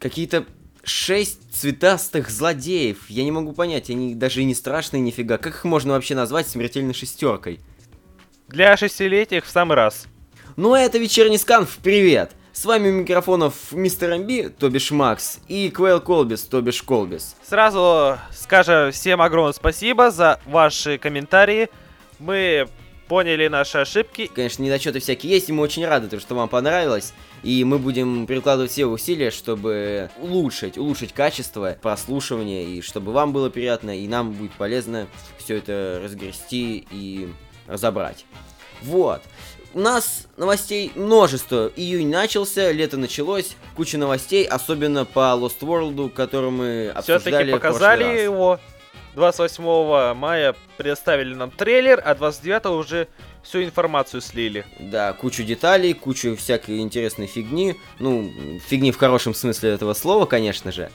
какие-то шесть цветастых злодеев. Я не могу понять, они даже и не страшные нифига. Как их можно вообще назвать смертельной шестеркой? Для шестилетних в самый раз. Ну а это вечерний сканф, привет! С вами у микрофонов мистер МБ, то бишь Макс, и Квейл Колбис, то бишь Колбис. Сразу скажем всем огромное спасибо за ваши комментарии. Мы поняли наши ошибки. Конечно, недочеты всякие есть, и мы очень рады, что вам понравилось. И мы будем прикладывать все усилия, чтобы улучшить, улучшить качество прослушивания, и чтобы вам было приятно, и нам будет полезно все это разгрести и разобрать. Вот. У нас новостей множество. Июнь начался, лето началось, куча новостей, особенно по Lost World, который мы обсуждали Все-таки показали его. 28 мая предоставили нам трейлер, а 29 уже всю информацию слили. Да, кучу деталей, кучу всякой интересной фигни. Ну, фигни в хорошем смысле этого слова, конечно же.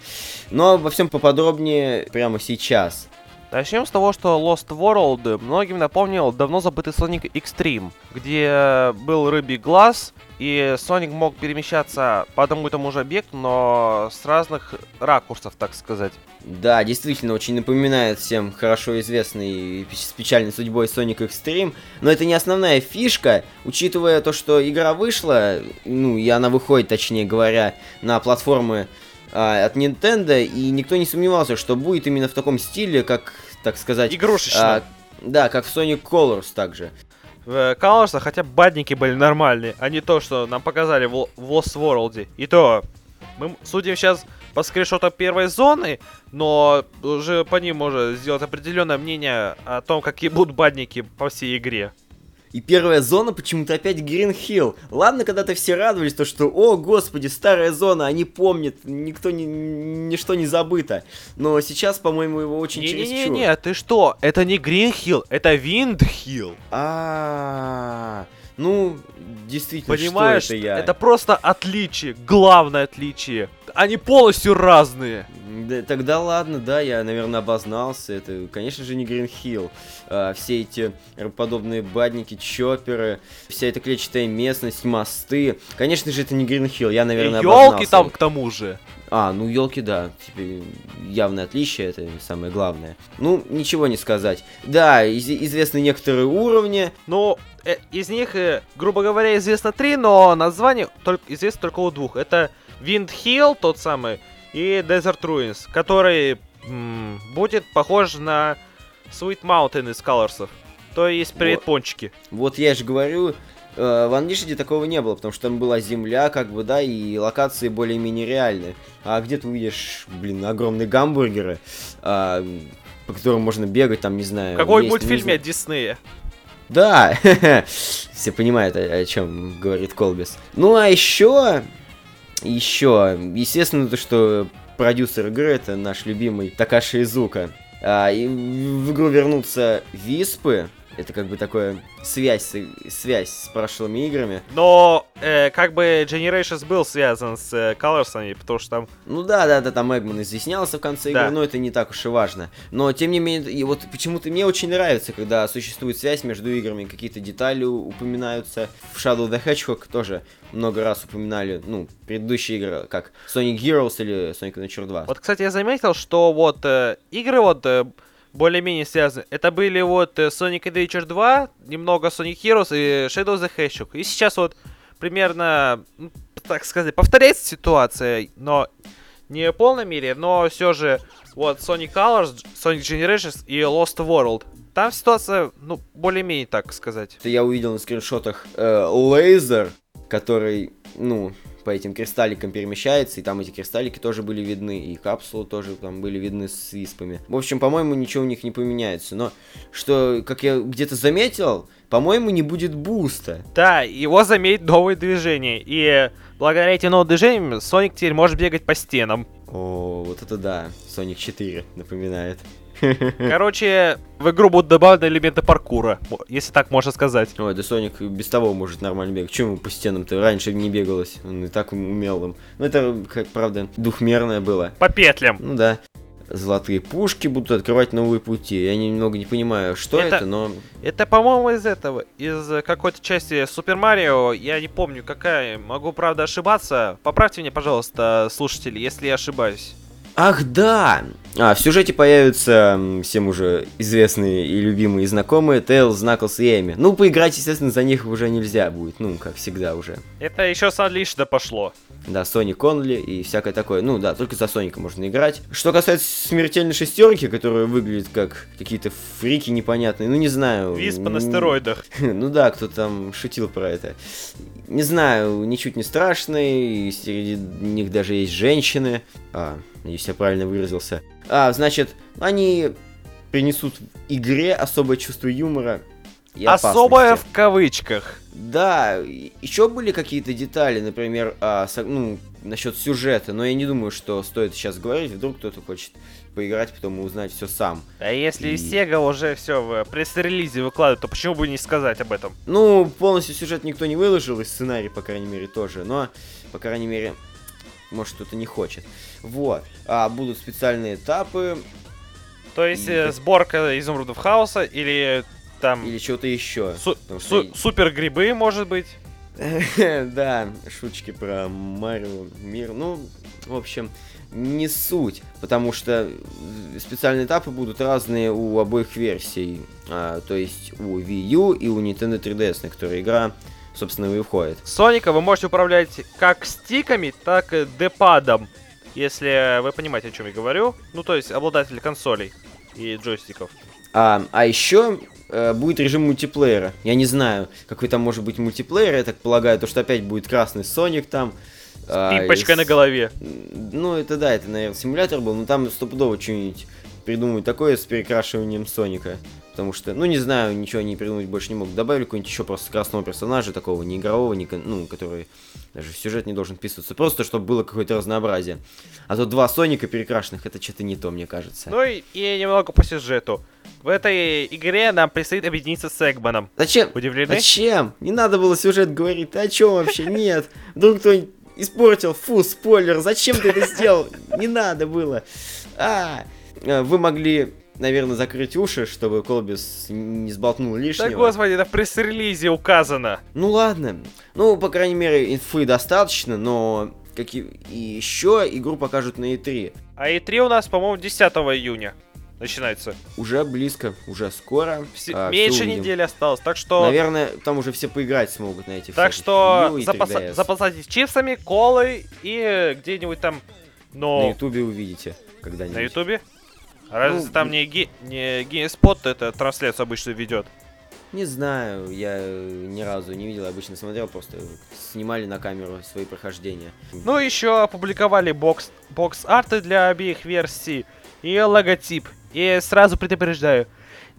Но обо всем поподробнее прямо сейчас. Начнем с того, что Lost World многим напомнил давно забытый Sonic Extreme, где был рыбий глаз, и Соник мог перемещаться по одному и тому же объекту, но с разных ракурсов, так сказать. Да, действительно, очень напоминает всем хорошо известный с печальной судьбой Sonic Extreme, но это не основная фишка, учитывая то, что игра вышла, ну, и она выходит, точнее говоря, на платформы а, от Nintendo, и никто не сомневался, что будет именно в таком стиле, как, так сказать... Игрушечно. А, да, как в Sonic Colors также. В Colors хотя бы бадники были нормальные, а не то, что нам показали в, в Lost World. И то, мы судим сейчас по скриншотам первой зоны, но уже по ним можно сделать определенное мнение о том, какие будут бадники по всей игре. И первая зона почему-то опять Green Hill. Ладно, когда-то все радовались, то что, о, господи, старая зона, они помнят, никто, ни, ничто не забыто. Но сейчас, по-моему, его очень не, чересчур. Не-не-не, ты что? Это не Green Hill, это Wind Hill. А, ну, действительно, Понимаешь, что это я? Это просто отличие, главное отличие. Они полностью разные. Да, тогда ладно, да, я, наверное, обознался. Это, конечно же, не Гринхилл. А, все эти подобные бадники, чоперы, вся эта клетчатая местность, мосты. Конечно же, это не Гринхилл, я, наверное, И елки там к тому же. А, ну елки, да, типа, явное отличие, это самое главное. Ну, ничего не сказать. Да, из известны некоторые уровни. Ну, э, из них, э, грубо говоря, известно три, но название только, известно только у двух. Это Wind Hill, тот самый, и Desert Ruins, который м- будет похож на Sweet Mountain из Colors'ов. То есть предпончики. Вот, вот я же говорю, э, в Unleashed такого не было, потому что там была земля, как бы, да, и локации более-менее реальные. А где ты увидишь, блин, огромные гамбургеры, э, по которым можно бегать, там, не знаю. Какой есть, мультфильме от Диснея? Да, все понимают, о, о чем говорит Колбис. Ну а еще еще, естественно, то, что продюсер игры это наш любимый Такаши Изука. А, и в игру вернутся Виспы, это как бы такое связь, связь с прошлыми играми. Но э, как бы Generations был связан с э, Colors'ами, потому что там... Ну да, да, да, там Эгман изъяснялся в конце да. игры, но это не так уж и важно. Но тем не менее, и вот почему-то мне очень нравится, когда существует связь между играми, какие-то детали упоминаются. В Shadow the Hedgehog тоже много раз упоминали, ну, предыдущие игры, как Sonic Heroes или Sonic Adventure 2. Вот, кстати, я заметил, что вот э, игры вот... Э, более-менее связаны. Это были вот э, Sonic Adventure 2, немного Sonic Heroes и Shadow the Hedgehog. И сейчас вот примерно, так сказать, повторяется ситуация, но не в полной мере, но все же вот Sonic Colors, Sonic Generations и Lost World. Там ситуация, ну, более-менее, так сказать. Я увидел на скриншотах э, лазер, который, ну, по этим кристалликам перемещается, и там эти кристаллики тоже были видны, и капсулы тоже там были видны с виспами. В общем, по-моему, ничего у них не поменяется. Но что, как я где-то заметил, по-моему, не будет буста. Да, его заметит новые движения. И благодаря этим новым движениям Соник теперь может бегать по стенам. О, вот это да. Соник 4 напоминает. Короче, в игру будут добавлены элементы паркура, если так можно сказать. Ой, да Соник без того может нормально бегать. Чему по стенам-то раньше не бегалось? Он и так умел им. Ну, это, как правда, двухмерное было. По петлям. Ну да. золотые пушки будут открывать новые пути. Я немного не понимаю, что это, Это- но... Это, по-моему, из этого, из какой-то части Супер Марио, я не помню какая, могу, правда, ошибаться. Поправьте меня, пожалуйста, слушатели, если я ошибаюсь. Ах, да! А, в сюжете появятся всем уже известные и любимые и знакомые Тейлз, Наклс и Эми. Ну, поиграть, естественно, за них уже нельзя будет, ну, как всегда уже. Это еще с Unleashed пошло. Да, Сони Конли и всякое такое. Ну да, только за Соника можно играть. Что касается смертельной шестерки, которая выглядит как какие-то фрики непонятные, ну не знаю. Виспа на стероидах. Ну да, кто там шутил про это. Не знаю, ничуть не страшный, и среди них даже есть женщины. А, надеюсь, я правильно выразился. А, значит, они принесут в игре особое чувство юмора и Особое опасности. в кавычках. Да, еще были какие-то детали, например, а, со- ну, насчет сюжета, но я не думаю, что стоит сейчас говорить, вдруг кто-то хочет поиграть, потом и узнать все сам. А если И- Sega уже все в пресс-релизе выкладывает, то почему бы не сказать об этом? Ну, полностью сюжет никто не выложил, и сценарий, по крайней мере, тоже, но, по крайней мере, может, кто-то не хочет. Вот. А будут специальные этапы То есть И э, сборка изумрудов хаоса или там или что-то еще. су- потому что су- супер грибы, может быть? Да, шуточки про Марио мир. Ну, в общем, не суть, потому что специальные этапы будут разные у обоих версий. А, то есть у Wii U и у Nintendo 3DS, на которой игра, собственно, и входит. Соника вы можете управлять как стиками, так и депадом. Если вы понимаете, о чем я говорю. Ну, то есть обладатель консолей и джойстиков. А, а еще э, будет режим мультиплеера. Я не знаю, какой там может быть мультиплеер, я так полагаю, то что опять будет красный Соник там. А, Пипочка и на с- голове. Ну, это да, это, наверное, симулятор был, но там стопудово что-нибудь придумают такое с перекрашиванием Соника. Потому что, ну, не знаю, ничего они придумать больше не могут. Добавили какой-нибудь еще просто красного персонажа, такого не игрового, не, ну, который даже в сюжет не должен вписываться. Просто, чтобы было какое-то разнообразие. А то два Соника перекрашенных, это что-то не то, мне кажется. Ну и, и немного по сюжету. В этой игре нам предстоит объединиться с Эгманом. Зачем? Удивлены? Зачем? Не надо было сюжет говорить. Ты о чем вообще? Нет. Вдруг кто-нибудь испортил. Фу, спойлер. Зачем ты это сделал? Не надо было. А, э, вы могли, наверное, закрыть уши, чтобы Колбис не сболтнул Да лишнего. господи, это в пресс-релизе указано. Ну ладно. Ну, по крайней мере, инфы достаточно, но какие... и еще игру покажут на E3. А E3 у нас, по-моему, 10 июня начинается. Уже близко, уже скоро. Все- А, меньше недели осталось, так что... Наверное, там уже все поиграть смогут на этих Так что запаса- 3DS. запасайтесь чипсами, колой и где-нибудь там... На Но ютубе увидите когда-нибудь. на ютубе? А Разве Ну, там не, ги... не GameSpot это трансляцию обычно ведет? Не знаю, я э, ни разу не видел, обычно смотрел, просто снимали на камеру свои прохождения. Ну, еще опубликовали бокс, бокс-арты для обеих версий и логотип. И сразу предупреждаю,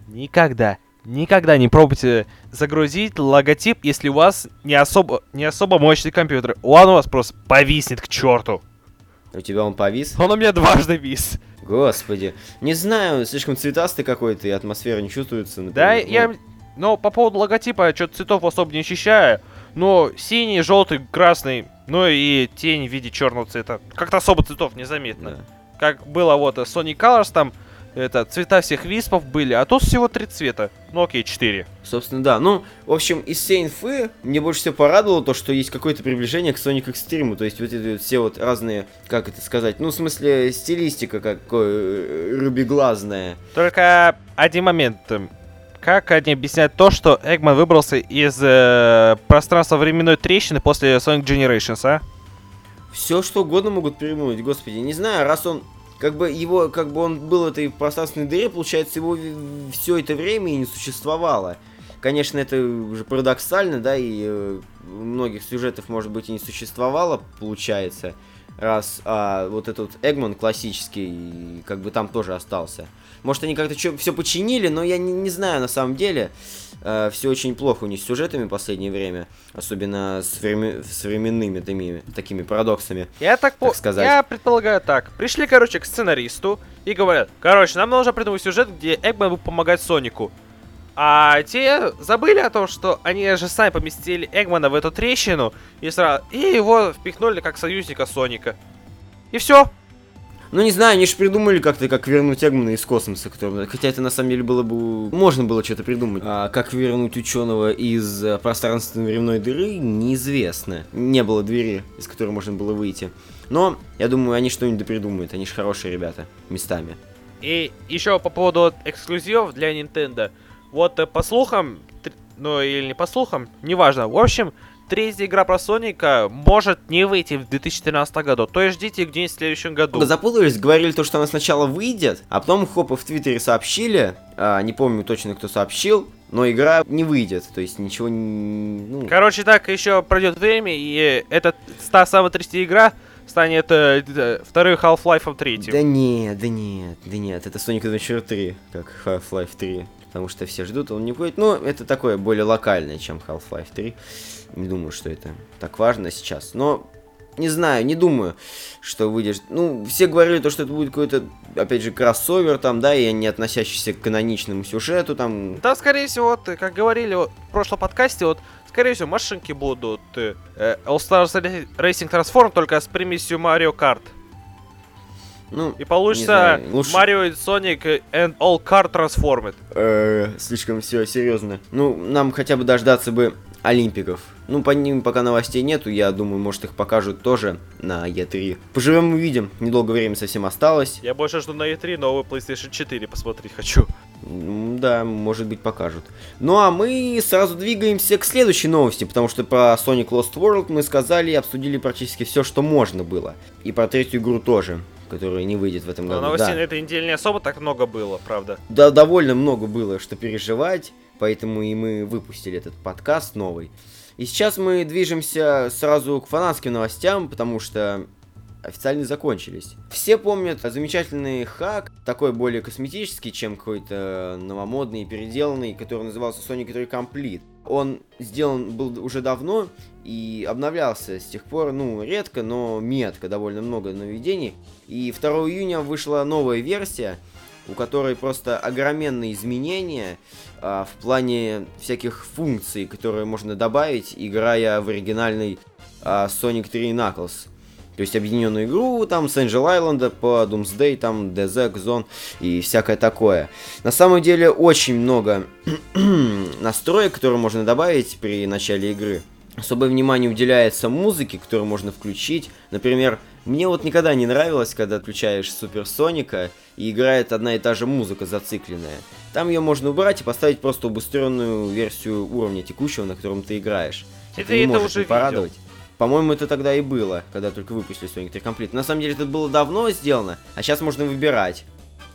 никогда, никогда не пробуйте загрузить логотип, если у вас не особо, не особо мощный компьютер. Он у вас просто повиснет к черту. У тебя он повис? Он у меня дважды вис. Господи. Не знаю, слишком цветастый какой-то, и атмосфера не чувствуется. Да, например. я... Ну, Но по поводу логотипа, что-то цветов особо не ощущаю. Но синий, желтый, красный, ну и тень в виде черного цвета. Как-то особо цветов незаметно. да. Как было вот э, Sonic Colors, там это цвета всех виспов были, а тут всего три цвета. Ну окей, четыре. Собственно, да. Ну, в общем, из всей инфы мне больше всего порадовало то, что есть какое-то приближение к Sonic Extreme. То есть вот эти вот все вот разные, как это сказать, ну, в смысле, стилистика какой э, рубиглазная. Только один момент. эм, Как они объясняют то, что Эгман выбрался из э, пространства временной трещины после Sonic Generations, а? Все что угодно могут придумать, господи. Не знаю, раз он как бы его, как бы он был в этой пространственной дыре, получается, его все это время и не существовало. Конечно, это уже парадоксально, да, и э, многих сюжетов, может быть, и не существовало, получается, раз а, вот этот Эгман классический, как бы там тоже остался. Может, они как-то все починили, но я не, не знаю на самом деле. Все очень плохо у них с сюжетами в последнее время, особенно с, време- с временными такими, такими парадоксами. Я так, по... Так сказать. Я предполагаю так. Пришли, короче, к сценаристу и говорят, короче, нам нужно придумать сюжет, где Эгман будет помогать Сонику. А те забыли о том, что они же сами поместили Эгмана в эту трещину и сразу... И его впихнули как союзника Соника. И все. Ну, не знаю, они же придумали как-то, как вернуть Эгмана из космоса, который... Хотя это на самом деле было бы... Можно было что-то придумать. А как вернуть ученого из э, пространственной временной дыры, неизвестно. Не было двери, из которой можно было выйти. Но, я думаю, они что-нибудь придумают. Они же хорошие ребята, местами. И еще по поводу эксклюзивов для Nintendo. Вот э, по слухам, ну или не по слухам, неважно. В общем, третья игра про Соника может не выйти в 2013 году. То есть ждите где-нибудь в следующем году. Запутались, говорили то, что она сначала выйдет, а потом хопы в Твиттере сообщили, а, не помню точно, кто сообщил, но игра не выйдет, то есть ничего не... Ну, Короче, так еще пройдет время, и эта та самая третья игра станет э, д- вторым Half-Life 3. Да нет, да нет, да нет, это Sonic Adventure 3, как Half-Life 3. Потому что все ждут, он не будет. Но это такое более локальное, чем Half-Life 3. Не думаю, что это так важно сейчас. Но не знаю, не думаю, что выйдешь. Ну, все говорили то, что это будет какой-то, опять же, кроссовер там, да, и не относящийся к каноничному сюжету там. Да, скорее всего, вот, как говорили вот, в прошлом подкасте, вот, скорее всего, машинки будут э, All Stars Ra- Racing Transform только с примесью Mario Kart. Ну, И получится Mario и Sonic and All Kart Transformed. э, слишком все серьезно. Ну, нам хотя бы дождаться бы Олимпиков. Ну, по ним пока новостей нету, я думаю, может их покажут тоже на E3. Поживем увидим, недолго времени совсем осталось. Я больше жду на E3 новый PlayStation 4 посмотреть хочу. Да, может быть покажут. Ну а мы сразу двигаемся к следующей новости, потому что про Sonic Lost World мы сказали и обсудили практически все, что можно было. И про третью игру тоже, которая не выйдет в этом Но году. новостей да. на этой неделе не особо так много было, правда. Да, довольно много было, что переживать, поэтому и мы выпустили этот подкаст новый. И сейчас мы движемся сразу к фанатским новостям, потому что официально закончились. Все помнят замечательный хак, такой более косметический, чем какой-то новомодный, переделанный, который назывался Sonic 3 Complete. Он сделан был уже давно и обновлялся с тех пор, ну, редко, но метко, довольно много нововведений. И 2 июня вышла новая версия, у которой просто огроменные изменения а, в плане всяких функций, которые можно добавить, играя в оригинальный а, Sonic 3 Knuckles. То есть объединенную игру там с Angel Island по Doomsday, там DZ, Zone и всякое такое. На самом деле очень много настроек, которые можно добавить при начале игры. Особое внимание уделяется музыке, которую можно включить. Например, мне вот никогда не нравилось, когда включаешь Супер Соника и играет одна и та же музыка зацикленная. Там ее можно убрать и поставить просто убыстренную версию уровня текущего, на котором ты играешь. Это не я это уже не видел. порадовать. По-моему, это тогда и было, когда только выпустили Sonic 3 Complete. На самом деле, это было давно сделано, а сейчас можно выбирать.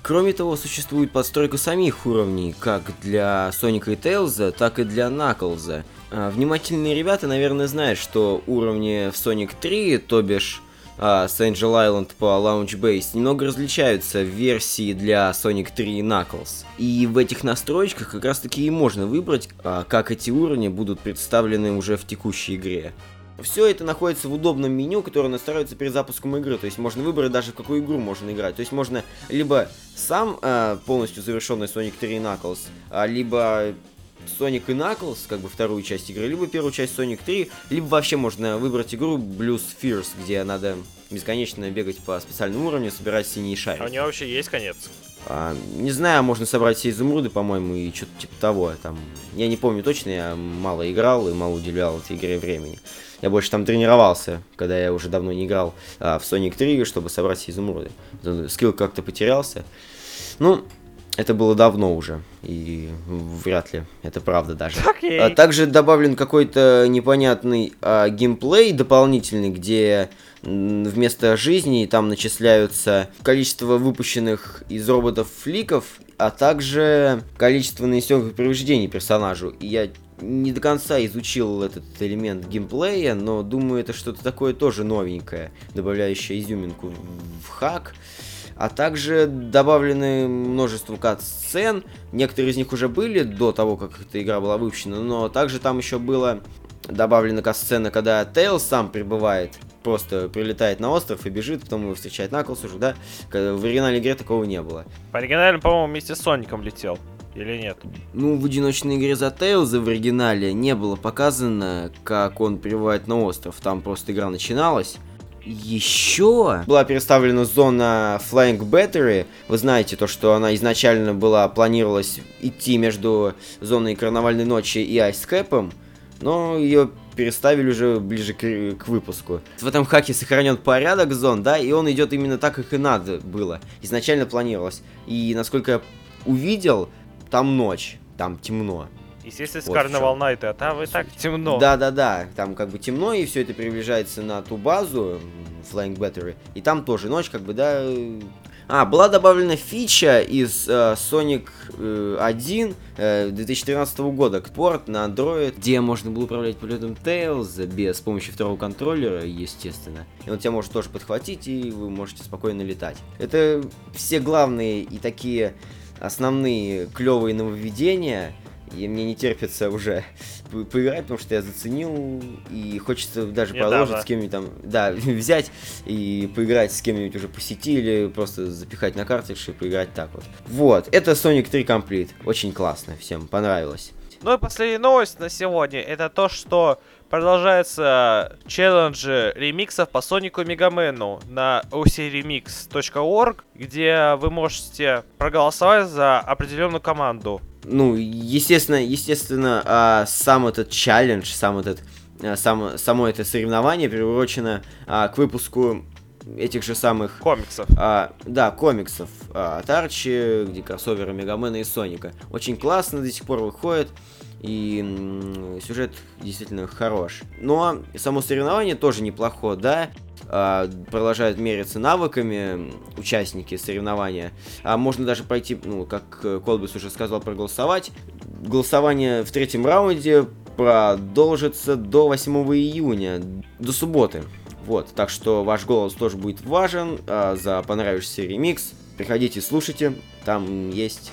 Кроме того, существует подстройка самих уровней, как для Соника и Тейлза, так и для Наклза. А, внимательные ребята, наверное, знают, что уровни в Sonic 3, то бишь а, Angel Island по Launch Base, немного различаются в версии для Sonic 3 и Knuckles. И в этих настройках как раз таки и можно выбрать, а, как эти уровни будут представлены уже в текущей игре. Все это находится в удобном меню, которое настраивается перед запуском игры. То есть можно выбрать даже в какую игру можно играть. То есть можно либо сам э, полностью завершенный Sonic 3 и Knuckles, а, либо Sonic и Knuckles, как бы вторую часть игры, либо первую часть Sonic 3, либо вообще можно выбрать игру Blues Fears, где надо бесконечно бегать по специальному уровню, собирать синие шарики. А у нее вообще есть конец. А, не знаю, можно собрать все изумруды, по-моему, и что-то типа того. Там, я не помню точно, я мало играл и мало уделял этой игре времени. Я больше там тренировался, когда я уже давно не играл а, в Sonic 3, чтобы собрать все изумруды. Скилл как-то потерялся. Ну, это было давно уже, и вряд ли это правда даже. Окей. А также добавлен какой-то непонятный а, геймплей дополнительный, где вместо жизни там начисляются количество выпущенных из роботов фликов, а также количество нанесенных повреждений персонажу. И я не до конца изучил этот элемент геймплея, но думаю, это что-то такое тоже новенькое, добавляющее изюминку в хак. А также добавлены множество кат-сцен. Некоторые из них уже были до того, как эта игра была выпущена, но также там еще было добавлена кат-сцена, когда Тейлз сам прибывает, просто прилетает на остров и бежит, потом его встречает Наклс уже, да? В оригинальной игре такого не было. По оригинальному, по-моему, вместе с Соником летел. Или нет? Ну, в одиночной игре за Тейлза в оригинале не было показано, как он прибывает на остров. Там просто игра начиналась, еще была переставлена зона Flying Battery. Вы знаете то, что она изначально была планировалась идти между зоной Карнавальной ночи и Айскэпом, но ее переставили уже ближе к, к выпуску. В этом хаке сохранен порядок зон, да, и он идет именно так, как и надо было. Изначально планировалось. И насколько я увидел, там ночь, там темно. Естественно, с Вот Карнавал чём. Найта, а там и так темно. Да, да, да. Там как бы темно, и все это приближается на ту базу Flying Battery. И там тоже ночь, как бы, да. э. А, была добавлена фича из э, Sonic э, 1 э, 2013 года к порт на Android, где можно было управлять полетом Tails без с помощью второго контроллера, естественно. И он тебя может тоже подхватить, и вы можете спокойно летать. Это все главные и такие основные клевые нововведения. И мне не терпится уже по- поиграть, потому что я заценил, и хочется даже Недавно. продолжить с кем-нибудь там, да, взять и поиграть с кем-нибудь уже по сети, или просто запихать на картридж и поиграть так вот. Вот, это Sonic 3 Complete, очень классно, всем понравилось. Ну и последняя новость на сегодня, это то, что продолжается челлендж ремиксов по Сонику и Мегамену на ocremix.org, где вы можете проголосовать за определенную команду. Ну, естественно, естественно, а, сам этот челлендж, сам этот, а, сам, само это соревнование приурочено а, к выпуску этих же самых Комиксов. А, да, комиксов а, от Арчи, где кроссоверы Мегамена и Соника. Очень классно до сих пор выходит. И сюжет действительно хорош. Но само соревнование тоже неплохо, да. А, продолжают мериться навыками участники соревнования. А можно даже пройти, ну, как э, Колбис уже сказал, проголосовать. Голосование в третьем раунде продолжится до 8 июня, до субботы. Вот, так что ваш голос тоже будет важен а, за понравившийся ремикс. Приходите, слушайте, там есть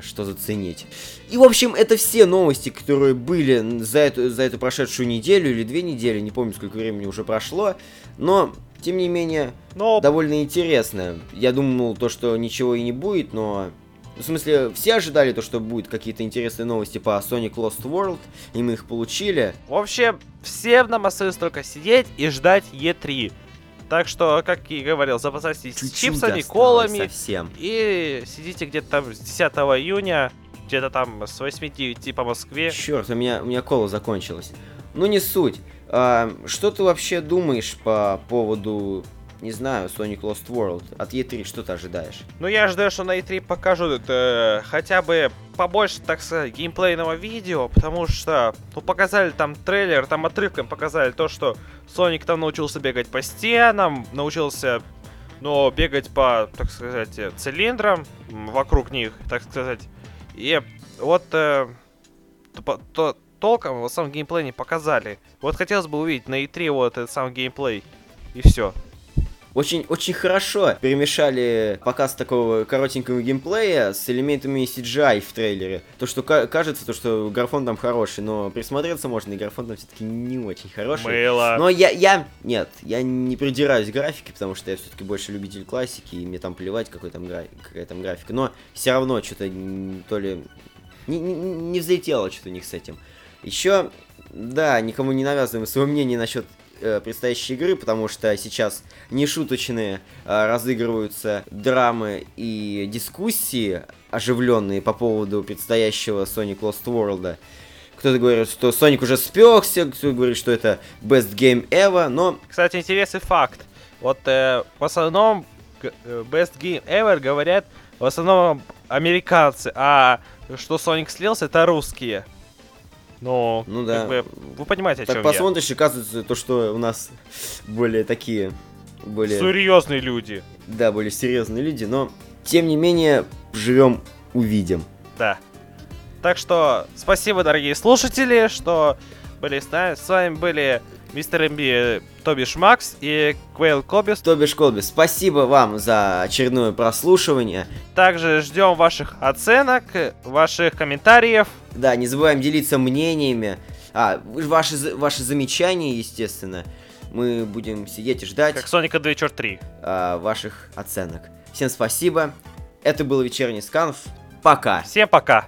что заценить. И, в общем, это все новости, которые были за эту, за эту прошедшую неделю или две недели, не помню, сколько времени уже прошло, но, тем не менее, Но довольно интересно. Я думал, то, что ничего и не будет, но... В смысле, все ожидали то, что будут какие-то интересные новости по Sonic Lost World, и мы их получили. вообще всем нам остается только сидеть и ждать Е3. Так что, как и говорил, запасайтесь Чуть-чуть чипсами, колами совсем. и сидите где-то там с 10 июня, где-то там с 8-9 по Москве. Черт, у меня, у меня кола закончилась. Ну не суть. А, что ты вообще думаешь по поводу, не знаю, Sonic Lost World? От E3 что ты ожидаешь? Ну, я жду, что на E3 покажут э, хотя бы побольше, так сказать, геймплейного видео, потому что, ну, показали там трейлер, там отрывком показали то, что Соник там научился бегать по стенам, научился, ну, бегать по, так сказать, э, цилиндрам вокруг них, так сказать. И вот э, то- то- толком вот сам геймплей не показали. Вот хотелось бы увидеть на E3 вот этот сам геймплей. И все. Очень, очень хорошо перемешали показ такого коротенького геймплея с элементами CGI в трейлере. То, что ка- кажется, то, что графон там хороший, но присмотреться можно, и графон там все-таки не очень хороший. Мыло. Но я, я, нет, я не придираюсь к графике, потому что я все-таки больше любитель классики, и мне там плевать, какой там гра- какая там графика. Но все равно что-то то ли не, не, не взлетело что-то у них с этим. Еще, да, никому не навязываем свое мнение насчет предстоящей игры, потому что сейчас нешуточные э, разыгрываются драмы и дискуссии оживленные по поводу предстоящего Sonic Lost World. Кто-то говорит, что Sonic уже спекся, кто-то говорит, что это best game ever, но Кстати, интересный факт. Вот э, в основном э, Best Game Ever говорят в основном американцы, а что Sonic слился, это русские. Ну, Ну как да. бы, вы понимаете, о так чем я. посмотришь, и оказывается, то, что у нас более такие, более... Серьезные люди. Да, более серьезные люди, но тем не менее живем, увидим. Да. Так что спасибо, дорогие слушатели, что были с нами. С вами были мистер МБ Тобиш Макс и Квейл Кобис. Тобиш Колбис, спасибо вам за очередное прослушивание. Также ждем ваших оценок, ваших комментариев. Да, не забываем делиться мнениями. А, ваши, ваши замечания, естественно. Мы будем сидеть и ждать Как Соника Adventure 3. а, ваших оценок. Всем спасибо. Это был вечерний сканф. Пока. Всем пока!